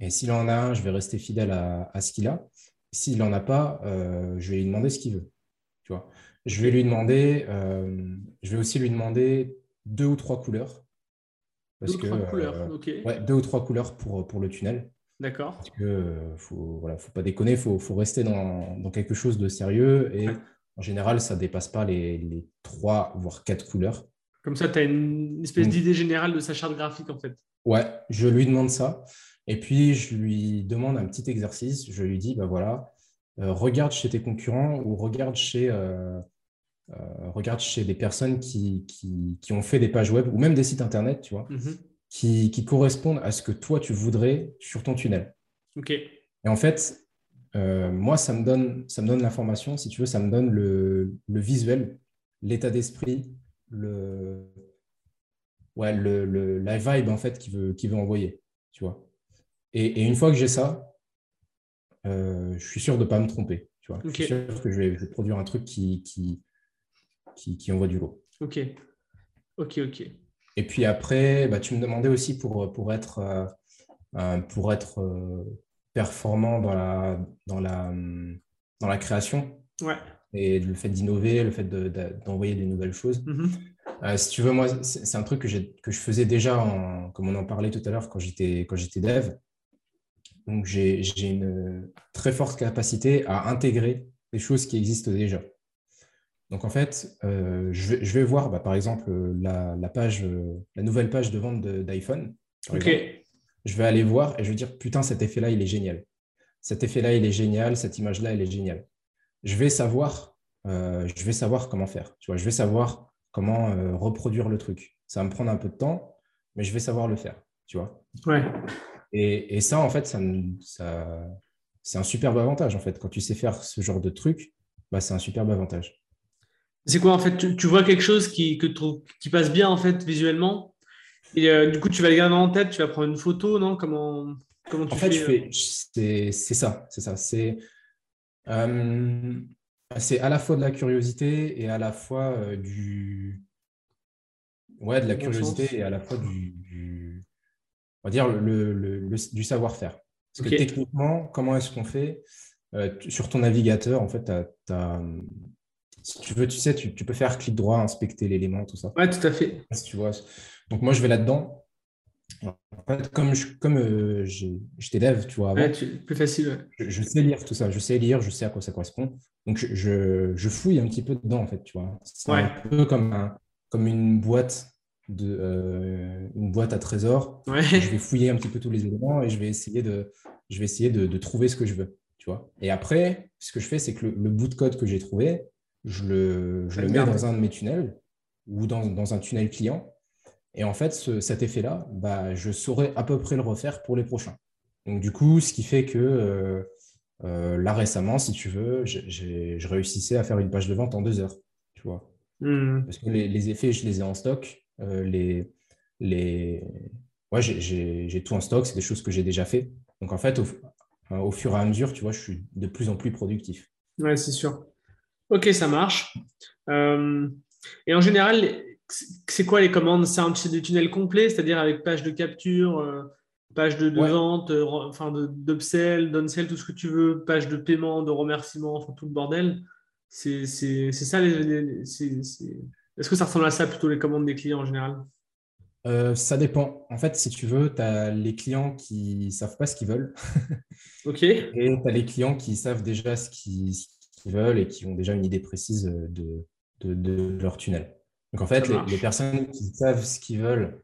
Et s'il en a un, je vais rester fidèle à, à ce qu'il a. S'il n'en a pas, je vais lui demander ce qu'il veut. Je vais lui demander, euh, je vais aussi lui demander deux ou trois couleurs. deux ou trois couleurs, ok. Ouais, deux ou trois couleurs pour, pour le tunnel. D'accord. Parce que euh, faut, voilà, faut pas déconner, faut, faut rester dans, dans, quelque chose de sérieux et en général, ça dépasse pas les, les trois voire quatre couleurs. Comme ça, tu as une espèce d'idée générale de sa charte graphique en fait. Ouais, je lui demande ça. Et puis, je lui demande un petit exercice. Je lui dis, bah voilà, regarde chez tes concurrents ou regarde chez, euh, euh, regarde chez des personnes qui, qui, ont fait des pages web ou même des sites internet, tu vois, mhm. qui, qui, correspondent à ce que toi tu voudrais sur ton tunnel. Ok. Et en fait, moi, ça me donne, ça me donne l'information, si tu veux, ça me donne le, le visuel, l'état d'esprit, le, ouais, le, le, la vibe en fait qu'il veut, veut envoyer, tu vois. Et, et une fois que j'ai ça, euh, je suis sûr de ne pas me tromper. Tu vois. Je suis sûr que je vais, produire un truc qui, qui, qui, envoie du lot. Ok. Ok, ok. Et puis après, bah, tu me demandais aussi pour, pour être, euh, euh, pour être performant dans la, dans, la, dans la création. Ouais. Et le fait d'innover, le fait d'envoyer des nouvelles choses. Mm-hmm. si tu veux, moi, c'est un truc que, que je faisais déjà, en, comme on en parlait tout à l'heure quand j'étais dev. Donc, j'ai une très forte capacité à intégrer des choses qui existent déjà. Donc, en fait, euh, je, vais, voir, bah, par exemple, la, page, la nouvelle page de vente d'iPhone. Ok. Je vais aller voir et je vais dire, putain, cet effet-là, il est génial. Cet effet-là, il est génial. Cette image-là, elle est géniale. Je vais savoir, euh, je vais savoir comment faire. Tu vois, je vais savoir comment euh, reproduire le truc. Ça va me prendre un peu de temps, mais je vais savoir le faire. Tu vois. Ouais. Et, ça, en fait, ça, c'est un superbe avantage. En fait, quand tu sais faire ce genre de truc, bah, c'est un superbe avantage. C'est quoi en fait tu, vois quelque chose qui, que qui passe bien en fait visuellement et euh, du coup tu vas le garder en tête, tu vas prendre une photo, non? Comment comment tu en fait, fais, c'est, c'est ça, c'est ça. C'est euh, c'est à la fois de la curiosité et à la fois euh, du ouais de la curiosité et à la fois du on va dire, le, du savoir-faire. Parce que techniquement, comment est-ce qu'on fait euh, Sur ton navigateur, en fait, si tu veux, tu sais, tu, peux faire clic droit, inspecter l'élément, tout ça. Ouais, tout à fait. tu vois. Donc, moi, je vais là-dedans. En fait, comme je, comme, euh, j'étais dev, tu vois, ouais, plus facile. Je, sais lire tout ça, je sais lire, je sais à quoi ça correspond. Donc, je, je fouille un petit peu dedans, en fait, tu vois. C'est un peu comme, un, comme une boîte de, euh, une boîte à trésor. Je vais fouiller un petit peu tous les éléments et je vais essayer de, je vais essayer de, trouver ce que je veux. Tu vois et après, ce que je fais, c'est que le, bout de code que j'ai trouvé, je le, je le mets dans un de mes tunnels ou dans, dans, un tunnel client. Et en fait, cet effet-là, bah, je saurais à peu près le refaire pour les prochains. Donc, du coup, ce qui fait que euh, euh, là, récemment, si tu veux, je réussissais à faire une page de vente en deux heures. Tu vois hmm. Parce que les, effets, je les ai en stock. Euh, les, les... Ouais, j'ai tout en stock. C'est des choses que j'ai déjà fait. Donc, en fait, au, au, fur et à mesure, tu vois, je suis de plus en plus productif. Ouais, c'est sûr. Ok, ça marche. et en général, c'est quoi les commandes? C'est un petit tunnel complet, c'est-à-dire avec page de capture page de, vente, euh, enfin d'upsell, downsell, tout ce que tu veux, page de paiement, de remerciement, enfin tout le bordel. C'est ça les. Est-ce que ça ressemble à ça plutôt les commandes des clients en général? Euh, ça dépend. En fait, si tu veux, tu as les clients qui ne savent pas ce qu'ils veulent. OK. Et tu as les clients qui savent déjà ce qu'ils veulent et qui ont déjà une idée précise de, de, leur tunnel. Donc, en fait, les, les, personnes qui savent ce qu'ils veulent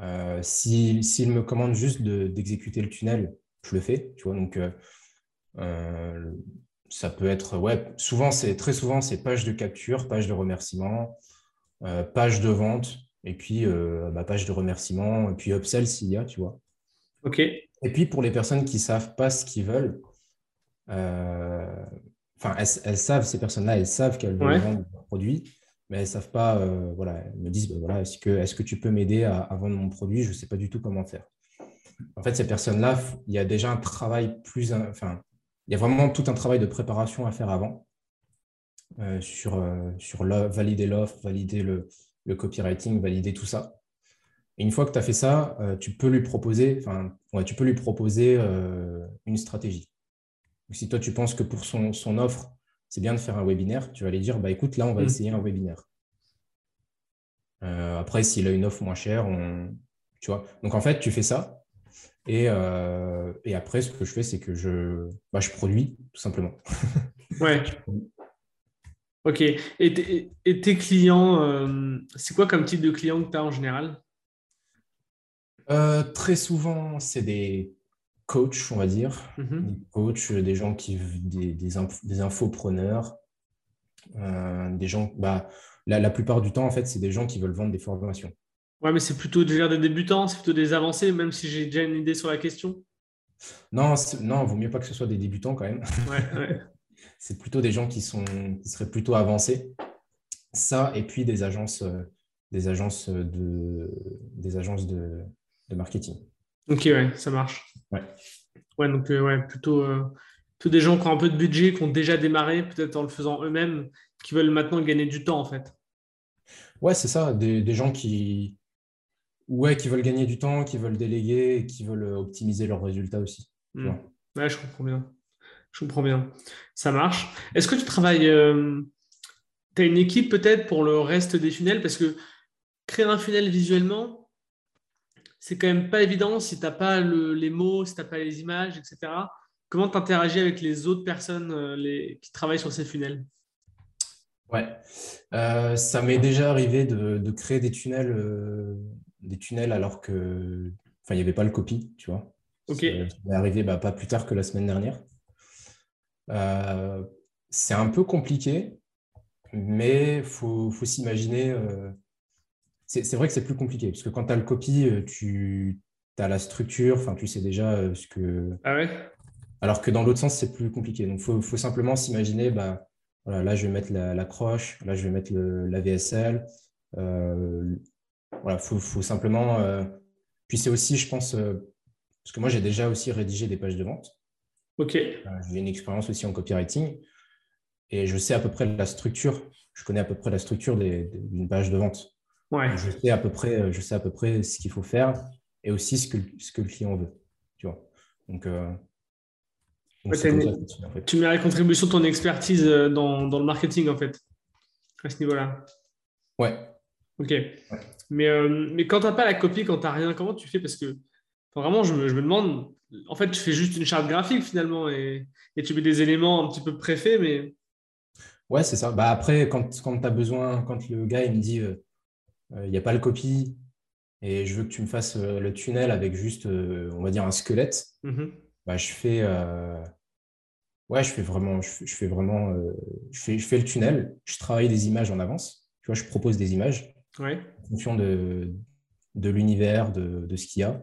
euh, S'il me commande juste d'exécuter le tunnel, je le fais. Tu vois, donc, euh, ça peut être, ouais, souvent, c'est très souvent, c'est page de capture, page de remerciement, page de vente, et puis bah, page de remerciement, et puis upsell s'il y a, tu vois. OK. Et puis pour les personnes qui ne savent pas ce qu'ils veulent, enfin, elles, savent, ces personnes-là, elles savent qu'elles veulent vendre leur produit, mais elles ne savent pas, euh, voilà, elles me disent, bah, voilà, est-ce que, est que tu peux m'aider à, vendre mon produit? Je ne sais pas du tout comment faire. En fait, ces personnes-là, il y a déjà un travail plus, enfin, il y a vraiment tout un travail de préparation à faire avant euh, sur, euh, sur valider l'offre, valider le, le, copywriting, valider tout ça. Et une fois que tu as fait ça, tu peux lui proposer, enfin, ouais, tu peux lui proposer une stratégie. Si toi, tu penses que pour son, son offre, c'est bien de faire un webinaire. Tu vas aller dire, bah, écoute, là, on va mm. essayer un webinaire. Euh, après, s'il a une offre moins chère, on... tu vois. Donc, en fait, tu fais ça. Et, euh, et après, ce que je fais, c'est que je, bah, je produis, tout simplement. ouais. ok. Et, tes clients, euh, c'est quoi comme type de client que tu as en général? Très souvent, c'est des coach, on va dire, mhm. des coachs, des gens qui des, des, infopreneurs, euh, des gens, bah, la, la, plupart du temps, en fait, c'est des gens qui veulent vendre des formations. Ouais, mais c'est plutôt déjà des débutants, c'est plutôt des avancés, même si j'ai déjà une idée sur la question. Non, non, vaut mieux pas que ce soit des débutants quand même. Ouais, c'est plutôt des gens qui sont, qui seraient plutôt avancés. Ça, et puis des agences, euh, des agences de, des agences de, de marketing. Ok, ouais, ça marche. Ouais. Ouais, donc euh, ouais, plutôt, euh, plutôt, des gens qui ont un peu de budget, qui ont déjà démarré, peut-être en le faisant eux-mêmes, qui veulent maintenant gagner du temps en fait. Ouais, c'est ça, des, des, gens qui, ouais, qui veulent gagner du temps, qui veulent déléguer, qui veulent optimiser leurs résultats aussi. Hmm. Ouais, je comprends bien. Je comprends bien. Ça marche. Est-ce que tu travailles, euh, tu as une équipe peut-être pour le reste des funnels? Parce que créer un funnel visuellement, c'est quand même pas évident si tu n'as pas les mots, si tu n'as pas les images, etc. Comment tu interagis avec les autres personnes euh, les, qui travaillent sur ces funnels? Ouais, euh, ça m'est déjà arrivé de, créer des tunnels, euh, des tunnels alors que, enfin, il n'y avait pas le copy, tu vois. Ok. Ça m'est arrivé bah, pas plus tard que la semaine dernière. C'est un peu compliqué, mais il faut, faut s'imaginer c'est vrai que c'est plus compliqué, parce que quand tu as le copy, euh, tu as la structure, enfin, tu sais déjà euh, ce que. Ah ouais? Alors que dans l'autre sens, c'est plus compliqué. Donc, il faut, simplement s'imaginer, bah, voilà, là, je vais mettre la, croche, là, je vais mettre la VSL. Euh, voilà, il faut, simplement. Puis c'est aussi, je pense, parce que moi, j'ai déjà aussi rédigé des pages de vente. Ok. j'ai une expérience aussi en copywriting et je sais à peu près la structure, je connais à peu près la structure d'une page de vente. Je, sais à peu près, euh, je sais à peu près ce qu'il faut faire et aussi ce que, ce que le client veut. Tu vois. Donc, euh, tu mets à la contribution de ton expertise euh, dans, dans, le marketing, en fait, à ce niveau-là. Ouais. Ok. Mais, mais quand tu n'as pas la copie, quand tu n'as rien, comment tu fais? Parce que vraiment, je me, je me, demande, en fait, tu fais juste une charte graphique finalement et, et tu mets des éléments un petit peu préfaits, mais. Ouais, c'est ça. Bah après, quand, quand tu as besoin, quand le gars il me dit il euh, n'y a pas le copy, et je veux que tu me fasses euh, le tunnel avec juste, euh, on va dire, un squelette, mhm. bah, je fais. Ouais, je fais vraiment, je fais, vraiment, je, fais, je fais le tunnel, je travaille des images en avance. Tu vois, je propose des images en fonction de, de l'univers, de, de, ce qu'il y a.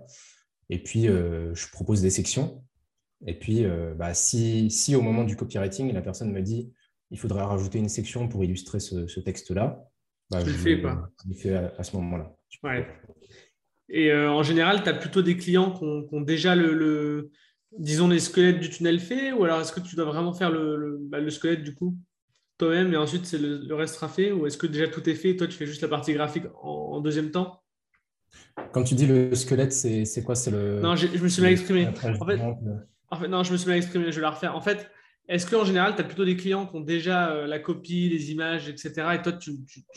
Et puis, je propose des sections. Et puis, bah, si, si, au moment du copywriting, la personne me dit il faudrait rajouter une section pour illustrer ce, texte-là, bah, je, le fais pas. Je le fais à, ce moment-là. Ouais. Et en général, tu as plutôt des clients qui ont, déjà le, disons, les squelettes du tunnel fait Ou alors est-ce que tu dois vraiment faire le, le, bah, squelette du coup toi-même et ensuite c'est le, reste sera fait Ou est-ce que déjà tout est fait et toi tu fais juste la partie graphique en, deuxième temps? Quand tu dis le squelette, c'est quoi? C'est le... Non, je me suis mal exprimé. En fait, non, je me suis mal exprimé, je vais la refaire. En fait, est-ce qu'en général, tu as plutôt des clients qui ont déjà euh, la copie, les images, etc. Et toi, tu,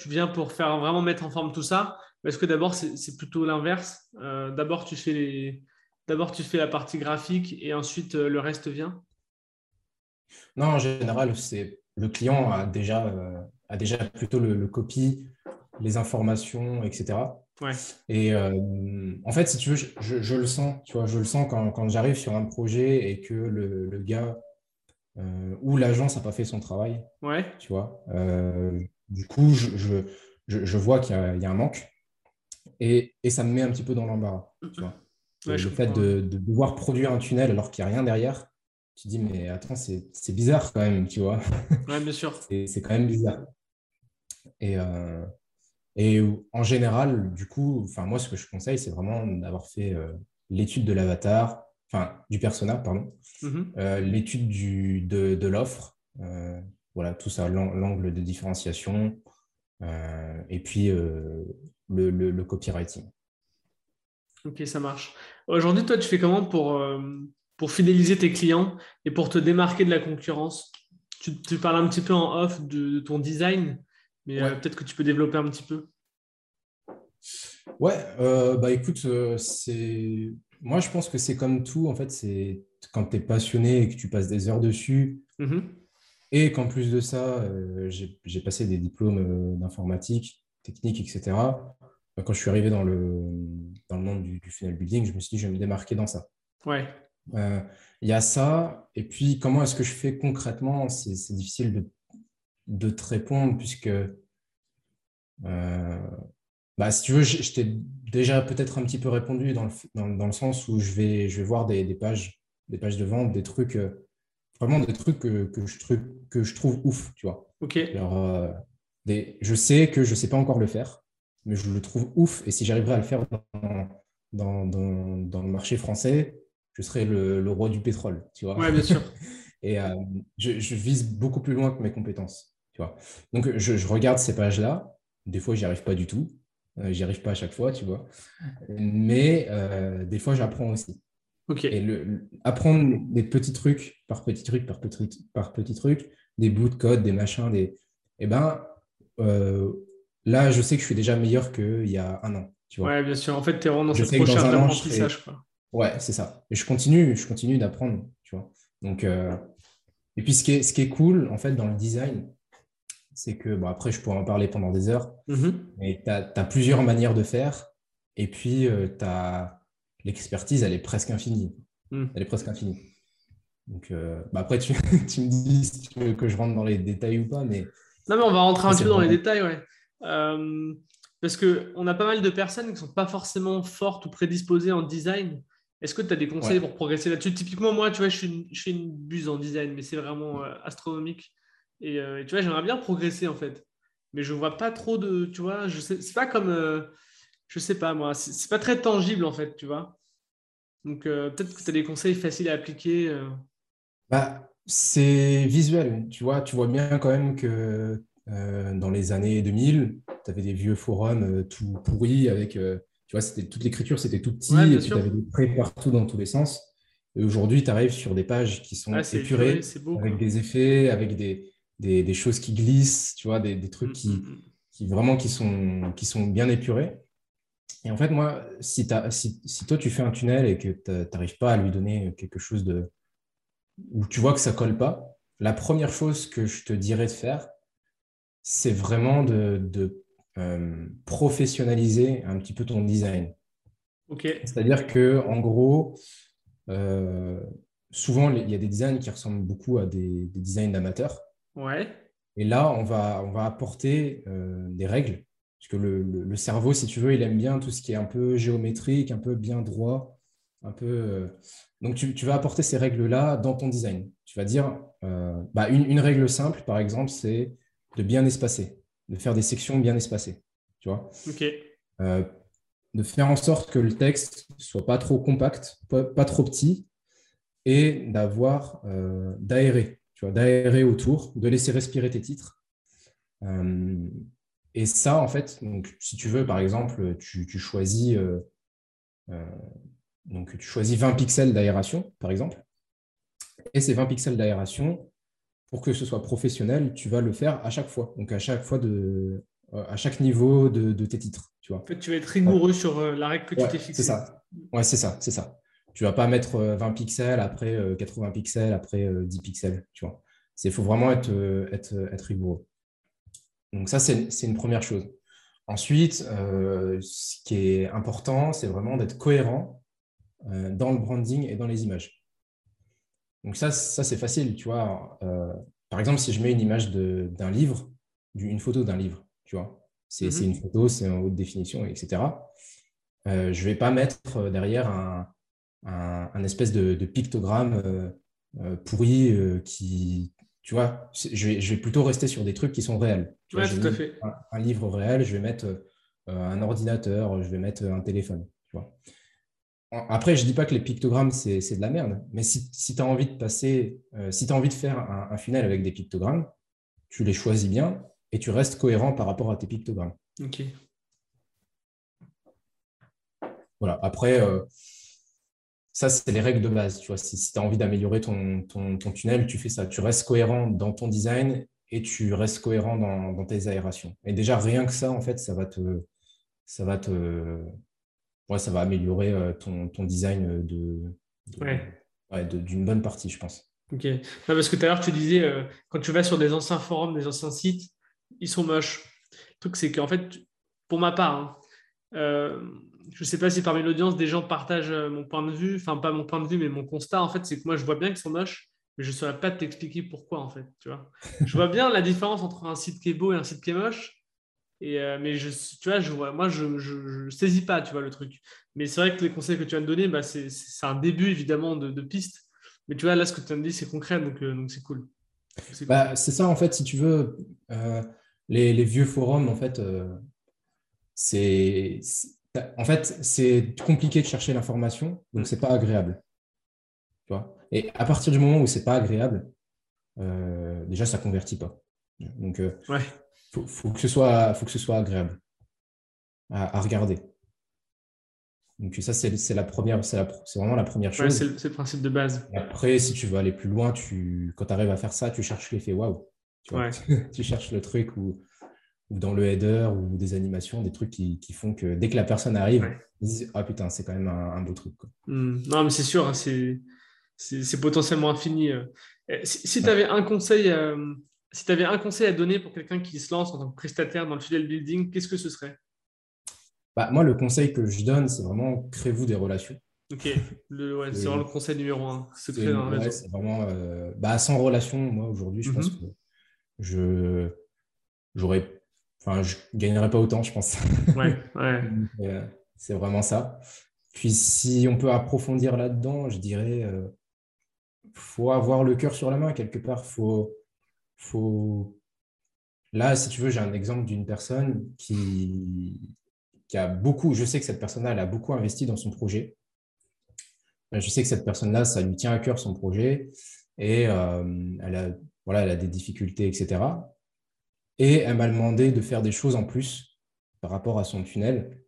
viens pour faire vraiment mettre en forme tout ça? Est-ce que d'abord, c'est plutôt l'inverse euh, D'abord, tu fais les, D'abord, tu fais la partie graphique et ensuite euh, le reste vient? Non, en général, c'est le client a déjà, a déjà plutôt le, copy, les informations, etc. Ouais. Et euh, en fait, si tu veux, je, le sens, tu vois, je le sens quand, j'arrive sur un projet et que le, gars ou l'agence n'a pas fait son travail. Ouais. Tu vois. du coup, je, je vois qu'il y, y, a un manque et, et, ça me met un petit peu dans l'embarras. Tu vois le fait de, devoir produire un tunnel alors qu'il n'y a rien derrière, tu te dis, mais attends, c'est bizarre quand même, tu vois. Ouais, bien sûr. c'est quand même bizarre. Et, euh, et en général, du coup, enfin, moi, ce que je conseille, c'est vraiment d'avoir fait euh, l'étude de l'avatar, enfin, du persona, pardon, mm-hmm. euh, l'étude de, de l'offre, voilà, tout ça, l'angle de différenciation, et puis le, le copywriting. Ok, ça marche. Aujourd'hui, toi, tu fais comment pour, euh, pour fidéliser tes clients et pour te démarquer de la concurrence? Tu, tu, parles un petit peu en off de, ton design, mais euh, peut-être que tu peux développer un petit peu. Ouais, euh, bah écoute, c'est moi je pense que c'est comme tout, en fait, c'est quand tu es passionné et que tu passes des heures dessus, mm-hmm. et qu'en plus de ça, j'ai passé des diplômes d'informatique, technique, etc. Bah, quand je suis arrivé dans le, dans le monde du, du, funnel building, je me suis dit, je vais me démarquer dans ça. Ouais. Euh, il y a ça. Et puis, comment est-ce que je fais concrètement? C'est difficile de, de, te répondre puisque, euh, bah, si tu veux, je, t'ai déjà peut-être un petit peu répondu dans le, dans, dans, le sens où je vais, je vais voir des, des, pages, des pages de vente, des trucs, euh, vraiment des trucs que, que, je, que je trouve ouf, tu vois. Ok. Alors, des, je sais que je ne sais pas encore le faire mais je le trouve ouf. Et si j'arriverais à le faire dans, dans, le marché français, je serais le, roi du pétrole, tu vois. Ouais, bien sûr. et euh, je, vise beaucoup plus loin que mes compétences, tu vois. Donc, je, regarde ces pages-là. Des fois, j'y arrive pas du tout. Euh, j'y arrive pas à chaque fois, tu vois. Mais euh, des fois, j'apprends aussi. Ok. Et le, apprendre des petits trucs par petits trucs par petits par petits trucs, des bouts de code, des machins, des. Eh ben, Là, je sais que je suis déjà meilleur qu'il y a un an. Tu vois. Ouais, bien sûr. En fait, tu es vraiment dans cette recherche d'apprentissage. Ouais, c'est ça. Et je continue, je continue d'apprendre. Tu vois. Donc, euh, Et puis, ce qui, est, ce qui est cool, en fait, dans le design, c'est que, bon, après, je pourrais en parler pendant des heures, mm-hmm. mais tu as, plusieurs manières de faire. Et puis, euh, l'expertise, elle est presque infinie. Mm. Elle est presque infinie. Donc, euh, bah, après, tu, tu, me dis si tu veux que je rentre dans les détails ou pas, mais. Non, mais on va rentrer un peu dans les détails, ouais. Euh, parce qu'on a pas mal de personnes qui ne sont pas forcément fortes ou prédisposées en design. Est-ce que tu as des conseils pour progresser là-dessus? Typiquement, moi, tu vois, je suis, une, buse en design, mais c'est vraiment euh, Euh, et, tu vois, j'aimerais bien progresser en fait. Mais je vois pas trop de. Tu vois, je sais, c'est pas comme. je sais pas, moi. C'est pas très tangible en fait, tu vois. Donc, peut-être que tu as des conseils faciles à appliquer. Bah, c'est visuel, tu vois. Tu vois bien quand même que euh, dans les années 2000, tu avais des vieux forums euh, tout pourris avec, euh, tu vois, c'était toute l'écriture, c'était tout petit, et tu avais des traits partout dans tous les sens. Et aujourd'hui, tu arrives sur des pages qui sont épurées, avec des effets, avec des, des, des, choses qui glissent, tu vois, des, des trucs mm, qui, mm, mm. qui, vraiment qui sont, qui sont bien épurés. Et en fait, moi, si, si, si toi, tu fais un tunnel et que tu n'arrives pas à lui donner quelque chose de... où tu vois que ça colle pas, la première chose que je te dirais de faire, c'est vraiment de, euh, professionnaliser un petit peu ton design. C'est-à-dire que en gros, euh, souvent il y a des designs qui ressemblent beaucoup à des, designs d'amateurs. Ouais. Et là, on va, on va apporter euh, des règles Parce que le, cerveau, si tu veux, il aime bien tout ce qui est un peu géométrique, un peu bien droit, un peu. Euh, donc, tu, vas apporter ces règles-là dans ton design. Tu vas dire, euh, bah, une, règle simple, par exemple, c'est de bien espacer, de faire des sections bien espacées. Tu vois Ok. De faire en sorte que le texte soit pas trop compact, pas, trop petit, et d'avoir d'aérer, tu vois, d'aérer autour, de laisser respirer tes titres. et ça, en fait, donc, si tu veux, par exemple, tu, tu choisis donc, tu choisis 20 pixels d'aération, par exemple. Et ces 20 pixels d'aération, pour que ce soit professionnel, tu vas le faire à chaque fois. Donc, à chaque fois de, euh, à chaque niveau de, tes titres. Tu vois. En fait, tu vas être rigoureux sur euh, la règle que tu t'es fixée. C'est ça. Ouais, c'est ça, c'est ça. Tu vas pas mettre 20 euh, pixels après 80 pixels après 10 pixels. Tu vois. Il faut vraiment être, être, être rigoureux. Donc ça, c'est une première chose. Ensuite, ce qui est important, c'est vraiment d'être cohérent euh, dans le branding et dans les images. Donc ça, ça c'est facile, tu vois. Euh, par exemple, si je mets une image d'un livre, une photo d'un livre, tu vois, c'est mhm. une photo, c'est en haute définition, etc. Euh, je ne vais pas mettre derrière un, un, espèce de, pictogramme pourri qui, tu vois, je vais, je vais, plutôt rester sur des trucs qui sont réels. tout à fait. Un, livre réel, je vais mettre un ordinateur, je vais mettre un téléphone. Tu vois. Après, je ne dis pas que les pictogrammes, c'est de la merde, mais si, tu as envie de passer, euh, si tu as envie de faire un, un, funnel avec des pictogrammes, tu les choisis bien et tu restes cohérent par rapport à tes pictogrammes. Ok. Voilà. Après, euh, ça, c'est les règles de base. Tu vois, si, tu as envie d'améliorer ton, ton, tunnel, tu fais ça. Tu restes cohérent dans ton design et tu restes cohérent dans, dans tes aérations. Et déjà, rien que ça, en fait, ça va te, ça va te, ouais, ça va améliorer euh, ton, ton, design de, d'une bonne partie, je pense. Ok. parce que tout à l'heure, tu disais, euh, quand tu vas sur des anciens forums, des anciens sites, ils sont moches. Le truc, c'est qu'en fait, pour ma part, hein, euh, je ne sais pas si parmi l'audience, des gens partagent mon point de vue, enfin, pas mon point de vue, mais mon constat, en fait, c'est que moi, je vois bien qu'ils sont moches, mais je ne saurais pas t'expliquer pourquoi, en fait. Tu vois je vois bien la différence entre un site qui est beau et un site qui est moche, euh, mais je, tu vois, je vois, moi, je ne saisis pas, tu vois, le truc. Mais c'est vrai que les conseils que tu viens de donner, bah, c'est un début, évidemment, de, de, piste. Mais tu vois, là, ce que tu viens de dire, c'est concret, donc euh, donc c'est cool. C'est bah, ça, en fait, si tu veux, euh, les, les, vieux forums, en fait, c'est en fait, c'est compliqué de chercher l'information, donc c'est pas agréable. Tu vois? Et à partir du moment où c'est pas agréable, déjà, ça convertit pas. Donc, ouais faut, faut, que ce soit, faut que ce soit agréable à, regarder. Donc ça, c'est la première, c'est vraiment la première chose. c'est le principe de base. après, si tu veux aller plus loin, tu, quand tu arrives à faire ça, tu cherches l'effet waouh. Tu, tu, cherches le truc ou dans le header ou des animations, des trucs qui, qui font que dès que la personne arrive, ils disent ah putain, c'est quand même un, beau truc. Hmm. Non, mais c'est sûr, hein, c'est potentiellement infini. Euh. Si, tu avais un conseil euh, si avais un conseil à donner pour quelqu'un qui se lance en tant que prestataire dans le fidel building, qu'est-ce que ce serait? Bah, Moi, le conseil que je donne, c'est vraiment créez-vous des relations. Ok, c'est vraiment le conseil numéro un. C'est vraiment euh, bah, sans relation, moi aujourd'hui, je pense mhm. que je j'aurais, enfin, je gagnerais pas autant, je pense. Ouais, ouais. Euh, c'est vraiment ça. Puis si on peut approfondir là-dedans, je dirais, euh, faut avoir le cœur sur la main quelque part. Faut faut... Là, si tu veux, j'ai un exemple d'une personne qui... qui a beaucoup, je sais que cette personne-là, elle a beaucoup investi dans son projet. Je sais que cette personne-là, ça lui tient à cœur son projet et euh, elle, a, voilà, elle a des difficultés, etc. Et elle m'a demandé de faire des choses en plus par rapport à son tunnel,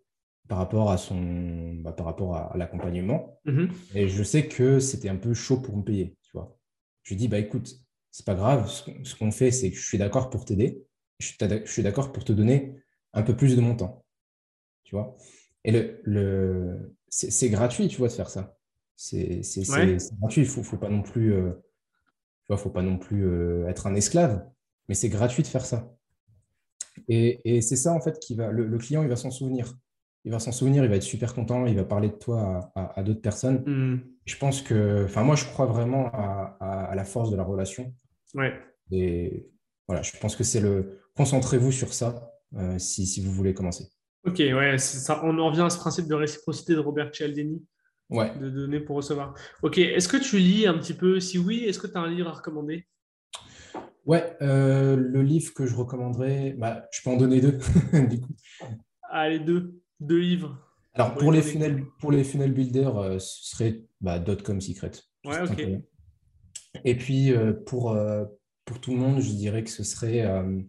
par rapport à son, bah, par rapport à, l'accompagnement. Mm-hmm. Et je sais que c'était un peu chaud pour me payer. Tu vois. Je lui dis, bah écoute, c'est pas grave. Ce qu'on fait, c'est que je suis d'accord pour t'aider. Je suis d'accord pour te donner un peu plus de mon temps. Tu vois Et le, le c'est gratuit, tu vois, de faire ça. C'est gratuit. Il faut, faut pas non plus, euh, tu vois, faut pas non plus euh, être un esclave, mais c'est gratuit de faire ça. Et, et c'est ça, en fait, qui va. Le, client, il va s'en souvenir. Il va s'en souvenir, il va être super content, il va parler de toi à, d'autres personnes. Hmm. Je pense que, enfin, moi, je crois vraiment à, à, la force de la relation. Ouais. Et voilà, je pense que c'est le. Concentrez-vous sur ça. si, vous voulez commencer. Ok, ouais, ça, on en revient à ce principe de réciprocité de Robert Cialdini. Ouais. De donner pour recevoir. Ok, est-ce que tu lis un petit peu? Si oui, est-ce que tu as un livre à recommander? Ouais, le livre que je recommanderais, bah, je peux en donner deux, du coup. Allez, deux. Deux livres. Alors, pour les, funnel, pour les funnel builders, ce serait bah, .com Secret. Ouais, ok. Et puis, euh, pour, euh, pour tout le monde, je dirais que ce serait euh,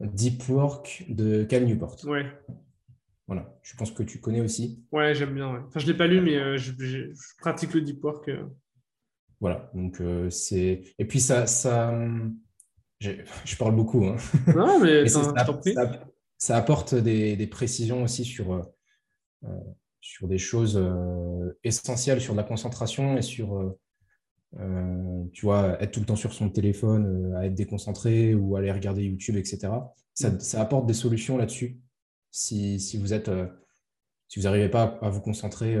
Deep Work de Cal Newport. Ouais. Voilà, je pense que tu connais aussi. Ouais, j'aime bien. Enfin, je ne l'ai pas lu, mais je, pratique le Deep Work. Voilà, donc c'est. Et puis, ça. ça... Je parle beaucoup. Hein. Non, mais, ça, ça, apporte des, des, précisions aussi sur, sur des choses essentielles, sur la concentration et sur euh, tu vois, être tout le temps sur son téléphone, euh, à être déconcentré ou aller regarder YouTube, etc. Ça, mm. ça apporte des solutions là-dessus. Si, si, vous êtes, euh, si vous n'arrivez pas à vous concentrer,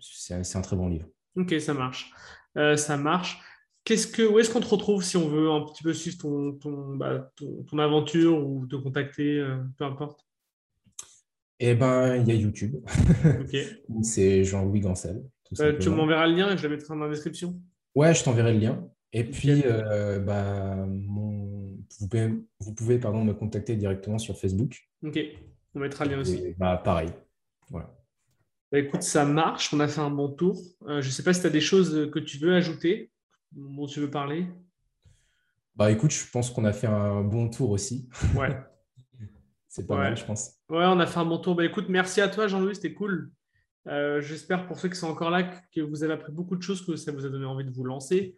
c'est un très bon livre. Ok, ça marche. ça marche. Qu'est-ce que, où est-ce qu'on te retrouve si on veut un petit peu suivre ton, ton, bah, ton, aventure ou te contacter, peu importe? Eh ben, il y a YouTube. c'est Jean-Louis Gancel. tu m'enverras le lien et je le mettrai dans la description? Ouais, je t'enverrai le lien. Et puis, euh, bah, vous pouvez, vous pouvez pardon, me contacter directement sur Facebook. Ok, on mettra le lien aussi. bah, pareil. Voilà. Bah, écoute, ça marche, on a fait un bon tour. Euh, je ne sais pas si tu as des choses que tu veux ajouter, dont tu veux parler? Bah écoute, je pense qu'on a fait un bon tour aussi. Ouais. C'est pas mal, je pense. Ouais, on a fait un bon tour. Bah écoute, merci à toi, Jean-Louis, c'était cool. Euh, j'espère pour ceux qui sont encore là que vous avez appris beaucoup de choses, que ça vous a donné envie de vous lancer.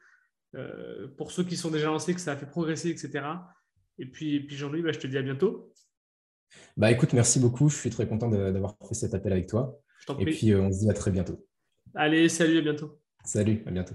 Euh, pour ceux qui sont déjà lancés, que ça a fait progresser, etc. Et puis, puis Jean-Louis, bah, je te dis à bientôt. Bah écoute, merci beaucoup. Je suis très content d'avoir fait cet appel avec toi. Et puis euh, on se dit à très bientôt. Allez, salut, à bientôt. Salut, à bientôt.